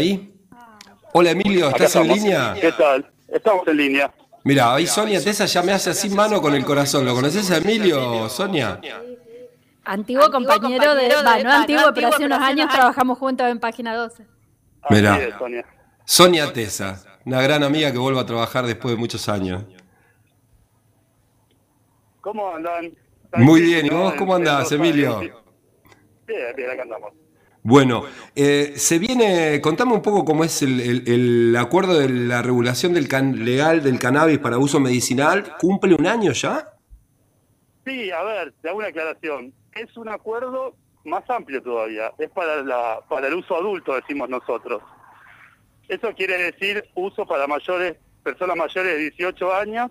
ahí? Hola Emilio, ¿estás en línea? ¿Qué tal? Estamos en línea. Mira, ahí Sonia Tesa ya me hace así mano con el corazón. ¿Lo conoces a Emilio, Sonia? Antiguo, compañero, de, va, no antiguo, pero hace unos años trabajamos juntos en Página 12. Mira, Sonia. Sonia Tesa, una gran amiga que vuelve a trabajar después de muchos años. ¿Cómo andan? Muy bien, ¿y vos cómo andás, Emilio? Bien, bien, acá andamos. Bueno, eh, se viene, contame un poco cómo es el, acuerdo de la regulación del legal del cannabis para uso medicinal. ¿Cumple un año ya? Sí, a ver, te hago una aclaración. Es un acuerdo más amplio todavía. Es para, la, para el uso adulto, decimos nosotros. Eso quiere decir uso para mayores, personas mayores de 18 años,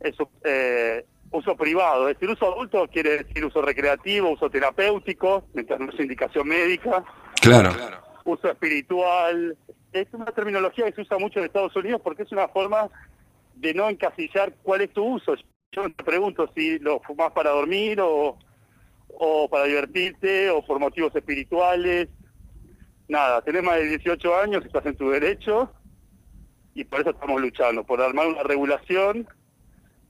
es, eh, uso privado. Es decir, uso adulto quiere decir uso recreativo, uso terapéutico, mientras no es indicación médica. Claro. Uso espiritual. Es una terminología que se usa mucho en Estados Unidos porque es una forma de no encasillar cuál es tu uso. Yo te pregunto si lo fumas para dormir o, o para divertirte o por motivos espirituales. Nada, tenés más de 18 años, estás en tu derecho y por eso estamos luchando, por armar una regulación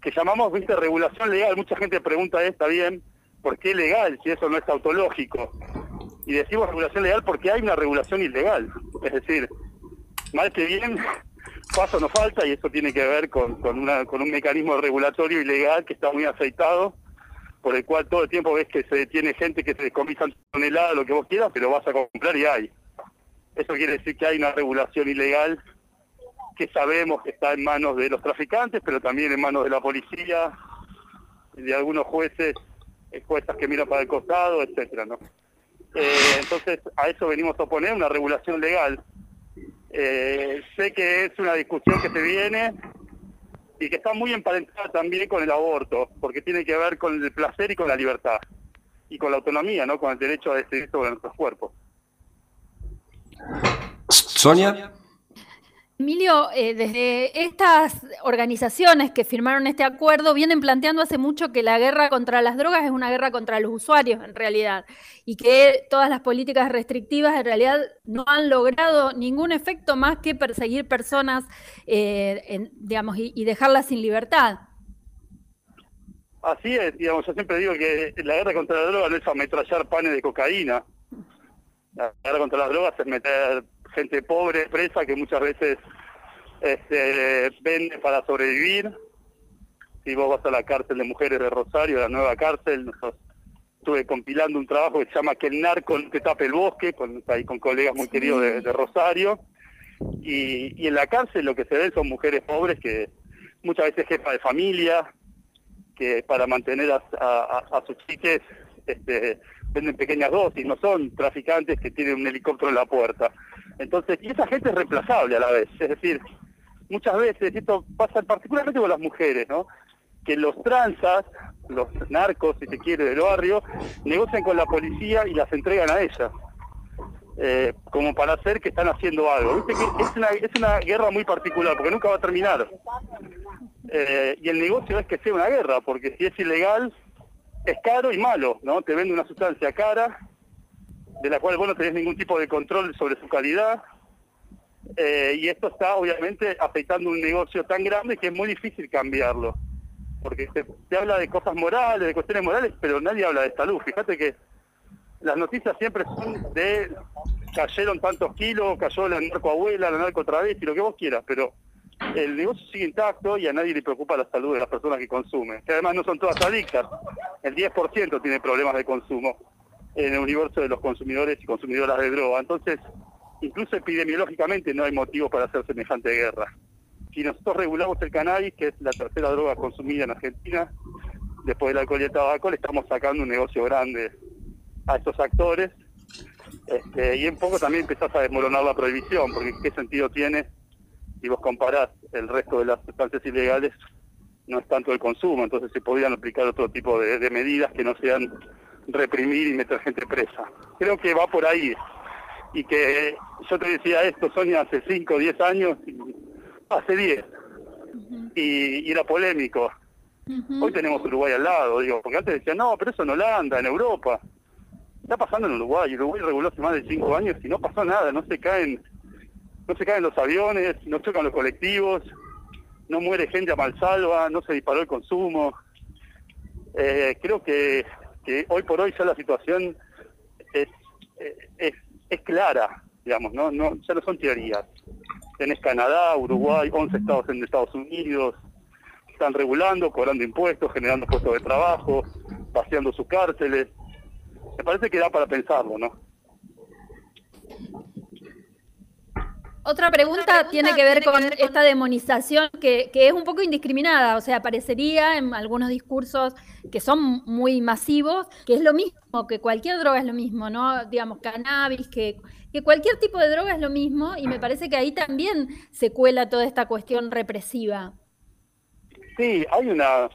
que llamamos, viste, regulación legal. Mucha gente pregunta, ¿está bien? ¿Por qué legal si eso no es autológico? Y decimos regulación legal porque hay una regulación ilegal. Es decir, mal que bien, paso no falta y eso tiene que ver con, con, una, con un mecanismo regulatorio ilegal que está muy aceitado, por el cual todo el tiempo ves que se tiene gente que se descomisa toneladas, lo que vos quieras, pero vas a comprar y hay. Eso quiere decir que hay una regulación ilegal que sabemos que está en manos de los traficantes, pero también en manos de la policía, de algunos jueces, juezas que miran para el costado, etcétera, ¿no? Eh, entonces, a eso venimos a oponer una regulación legal. Eh, sé que es una discusión que se viene y que está muy emparentada también con el aborto, porque tiene que ver con el placer y con la libertad, y con la autonomía, ¿no? Con el derecho a decidir sobre nuestros cuerpos. Sonia. Emilio, eh, desde estas organizaciones que firmaron este acuerdo vienen planteando hace mucho que la guerra contra las drogas es una guerra contra los usuarios en realidad y que todas las políticas restrictivas en realidad no han logrado ningún efecto más que perseguir personas, eh, digamos, y, dejarlas sin libertad. Así es, digamos, yo siempre digo que la guerra contra la droga no es ametrallar panes de cocaína. La guerra contra las drogas es meter gente pobre, presa, que muchas veces este, vende para sobrevivir. Si vos vas a la cárcel de mujeres de Rosario, la nueva cárcel, nosotros estuve compilando un trabajo que se llama Que el narco no te tape el bosque, con, ahí con colegas muy queridos de, Rosario. Y, en la cárcel lo que se ve son mujeres pobres que muchas veces jefa de familia, que para mantener a, sus chiques este, venden pequeñas dosis, no son traficantes que tienen un helicóptero en la puerta. Entonces, y esa gente es reemplazable a la vez, es decir, muchas veces, esto pasa particularmente con las mujeres, ¿no? Que los transas, los narcos, si se quiere, del barrio, negocian con la policía y las entregan a ella. Eh, como para hacer que están haciendo algo. ¿Viste que es una, es una guerra muy particular, porque nunca va a terminar. Eh, y el negocio es que sea una guerra, porque si es ilegal, es caro y malo, ¿no? Te vende una sustancia cara, de la cual vos no tenés ningún tipo de control sobre su calidad, eh, y esto está obviamente afectando un negocio tan grande que es muy difícil cambiarlo. Porque se, habla de cosas morales, de cuestiones morales, pero nadie habla de salud. Fíjate que las noticias siempre son de cayeron tantos kilos, cayó la narcoabuela, la narco otra vez, y lo que vos quieras, pero el negocio sigue intacto y a nadie le preocupa la salud de las personas que consumen, que además no son todas adictas. El 10% tiene problemas de consumo en el universo de los consumidores y consumidoras de droga. Entonces, incluso epidemiológicamente no hay motivo para hacer semejante guerra. Si nosotros regulamos el cannabis, que es la tercera droga consumida en Argentina, después del alcohol y el tabaco, le estamos sacando un negocio grande a estos actores. Este, y un poco también empezás a desmoronar la prohibición, porque ¿qué sentido tiene si vos comparás el resto de las sustancias ilegales? No es tanto el consumo, entonces se podrían aplicar otro tipo de medidas que no sean reprimir y meter gente presa. Creo que va por ahí y que yo te decía esto, Sonia, hace 5 o 10 años, hace 10, y, era polémico. Hoy tenemos Uruguay al lado, digo, porque antes decían, no, pero eso en Holanda, en Europa. Está pasando en Uruguay, Uruguay reguló hace más de 5 años y no pasó nada, no se caen no se caen los aviones, no chocan los colectivos, no muere gente a malsalva, no se disparó el consumo. Eh, creo que, hoy por hoy ya la situación es, es, clara, digamos, ¿no? no ya no son teorías. Tenés Canadá, Uruguay, 11 estados en Estados Unidos, están regulando, cobrando impuestos, generando puestos de trabajo, vaciando sus cárceles. Me parece que da para pensarlo, ¿no? Otra pregunta, tiene que ver con esta demonización que, es un poco indiscriminada, o sea, parecería en algunos discursos que son muy masivos, que es lo mismo, que cualquier droga es lo mismo, ¿no? Digamos, cannabis, que, que cualquier tipo de droga es lo mismo, y me parece que ahí también se cuela toda esta cuestión represiva. Sí, hay una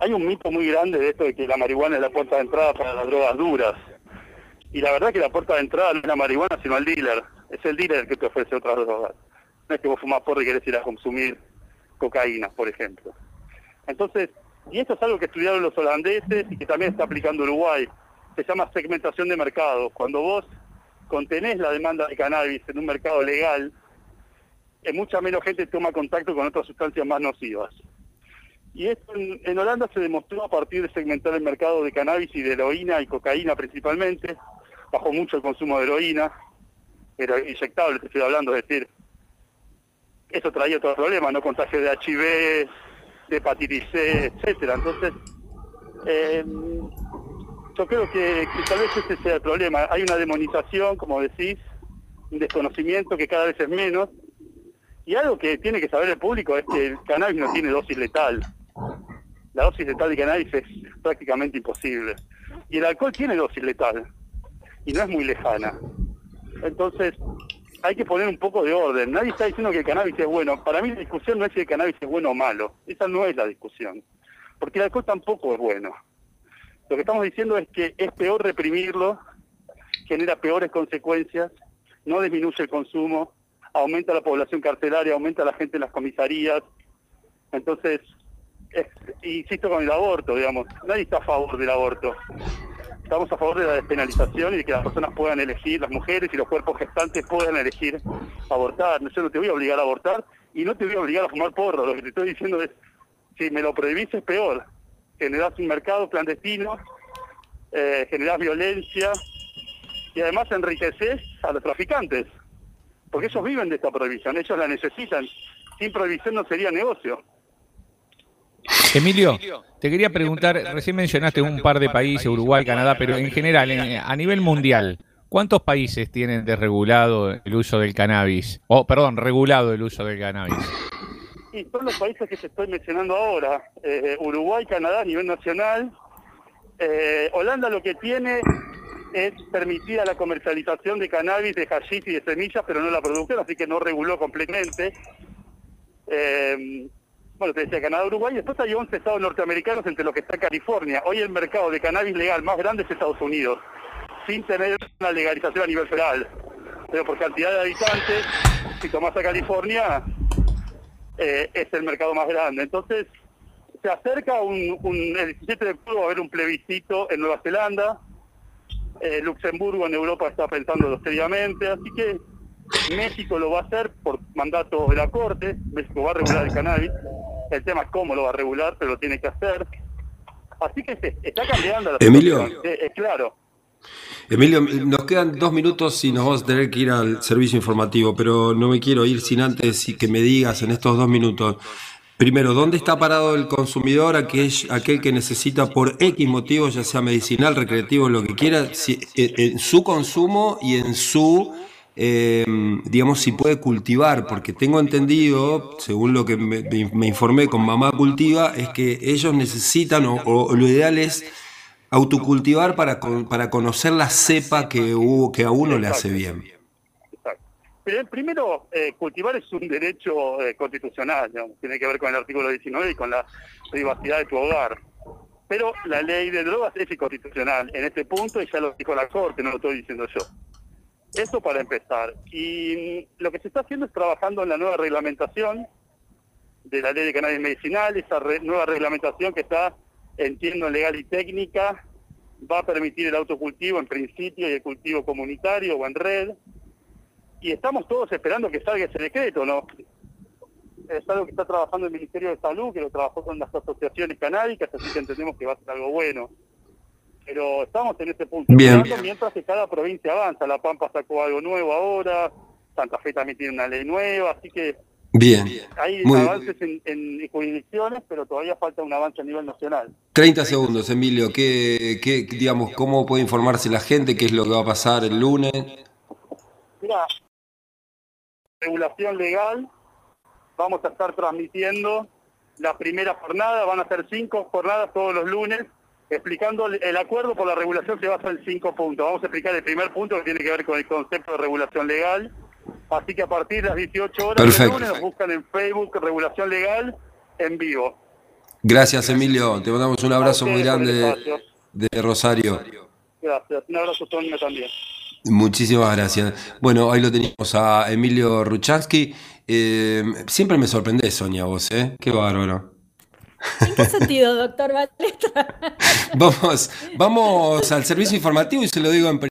hay un mito muy grande de esto de que la marihuana es la puerta de entrada para las drogas duras. Y la verdad que la puerta de entrada no es la marihuana, sino el dealer es el dealer que te ofrece otras drogas. No es que vos fumas porro y querés ir a consumir cocaína, por ejemplo. Entonces, y esto es algo que estudiaron los holandeses y que también está aplicando Uruguay. Se llama segmentación de mercado. Cuando vos contenés la demanda de cannabis en un mercado legal, eh, mucha menos gente toma contacto con otras sustancias más nocivas. Y esto en, en, Holanda se demostró a partir de segmentar el mercado de cannabis y de heroína y cocaína principalmente. Bajó mucho el consumo de heroína, era inyectable, te estoy hablando, es decir, eso traía otros problemas, ¿no? Contagio de HIV, de hepatitis C, etcétera. Entonces, eh, yo creo que, tal vez ese sea el problema. Hay una demonización, como decís, un desconocimiento que cada vez es menos. Y algo que tiene que saber el público es que el cannabis no tiene dosis letal. La dosis letal de cannabis es prácticamente imposible. Y el alcohol tiene dosis letal. Y no es muy lejana. Entonces, hay que poner un poco de orden. Nadie está diciendo que el cannabis es bueno. Para mí la discusión no es si el cannabis es bueno o malo. Esa no es la discusión. Porque el alcohol tampoco es bueno. Lo que estamos diciendo es que es peor reprimirlo, genera peores consecuencias, no disminuye el consumo, aumenta la población carcelaria, aumenta la gente en las comisarías. Entonces, insisto con el aborto, digamos, nadie está a favor del aborto estamos a favor de la despenalización y de que las personas puedan elegir, las mujeres y los cuerpos gestantes puedan elegir abortar. Yo no te voy a obligar a abortar y no te voy a obligar a fumar porro. Lo que te estoy diciendo es, si me lo prohibís es peor. Generás un mercado clandestino, eh, generás violencia y además enriqueces a los traficantes. Porque ellos viven de esta prohibición, ellos la necesitan. Sin prohibición no sería negocio. Emilio, te quería preguntar, recién mencionaste un par de países, Uruguay, Canadá, pero en general, a nivel mundial, ¿cuántos países tienen desregulado el uso del cannabis? O, perdón, regulado el uso del cannabis. Y son los países que te estoy mencionando ahora, eh, Uruguay, Canadá a nivel nacional. Eh, Holanda lo que tiene es permitida la comercialización de cannabis, de hashish y de semillas, pero no la producción, así que no reguló completamente. Eh, bueno, te decía Canadá, Uruguay, después hay 11 estados norteamericanos entre los que está California. Hoy el mercado de cannabis legal más grande es Estados Unidos, sin tener una legalización a nivel federal. Pero por cantidad de habitantes, si tomás a California, eh, es el mercado más grande. Entonces, se acerca el 17 de octubre a haber un plebiscito en Nueva Zelanda, eh, Luxemburgo en Europa está pensando seriamente, así que México lo va a hacer por mandato de la Corte, México va a regular el cannabis, el tema es cómo lo va a regular, pero lo tiene que hacer. Así que se está cambiando la Emilio. Es, claro. Emilio, nos quedan dos minutos y nos vamos a tener que ir al servicio informativo, pero no me quiero ir sin antes que me digas en estos dos minutos. Primero, ¿dónde está parado el consumidor, aquel, aquel que necesita por X motivo, ya sea medicinal, recreativo, lo que quiera, en su consumo y en su eh, digamos, si puede cultivar, porque tengo entendido, según lo que me, informé con Mamá Cultiva, es que ellos necesitan, o, lo ideal es autocultivar para, para conocer la cepa que, que a uno le hace bien. Primero, eh, cultivar es un derecho eh, constitucional, tiene que ver con el artículo 19 y con la privacidad de tu hogar. Pero la ley de drogas es inconstitucional en este punto y ya lo dijo la Corte, no lo estoy diciendo yo. Eso para empezar. Y lo que se está haciendo es trabajando en la nueva reglamentación de la ley de cannabis medicinal, esa nueva reglamentación que está, entiendo, legal y técnica, va a permitir el autocultivo en principio y el cultivo comunitario o en red. y estamos todos esperando que salga ese decreto, ¿no? Es algo que está trabajando el Ministerio de Salud, que lo trabajó con las asociaciones canábicas, así que entendemos que va a ser algo bueno. Pero estamos en ese punto, Bien. mientras que cada provincia avanza. La Pampa sacó algo nuevo ahora, Santa Fe también tiene una ley nueva, así que Bien. hay Muy- avances en, en jurisdicciones, pero todavía falta un avance a nivel nacional. 30 segundos, Emilio. ¿Qué, qué, digamos, ¿Cómo puede informarse la gente? ¿Qué es lo que va a pasar el lunes? Mira, regulación legal, vamos a estar transmitiendo la primera jornada, van a ser cinco jornadas todos los lunes, explicando el- acuerdo por la regulación se basa en cinco puntos. Vamos a explicar el primer punto que tiene que ver con el concepto de regulación legal. Así que a partir de las 18 horas Perfecto. nos buscan en Facebook Regulación Legal en vivo. Gracias, Emilio. Te mandamos un abrazo muy grande de Rosario. Gracias. Un abrazo Sonia también. Muchísimas gracias. Bueno, ahí lo teníamos a Emilio Ruchansky. Eh, siempre me sorprende, Sonia, vos, ¿eh? Qué bárbaro. ¿En qué sentido, doctor Balestra? Vamos, vamos al servicio informativo y se lo digo en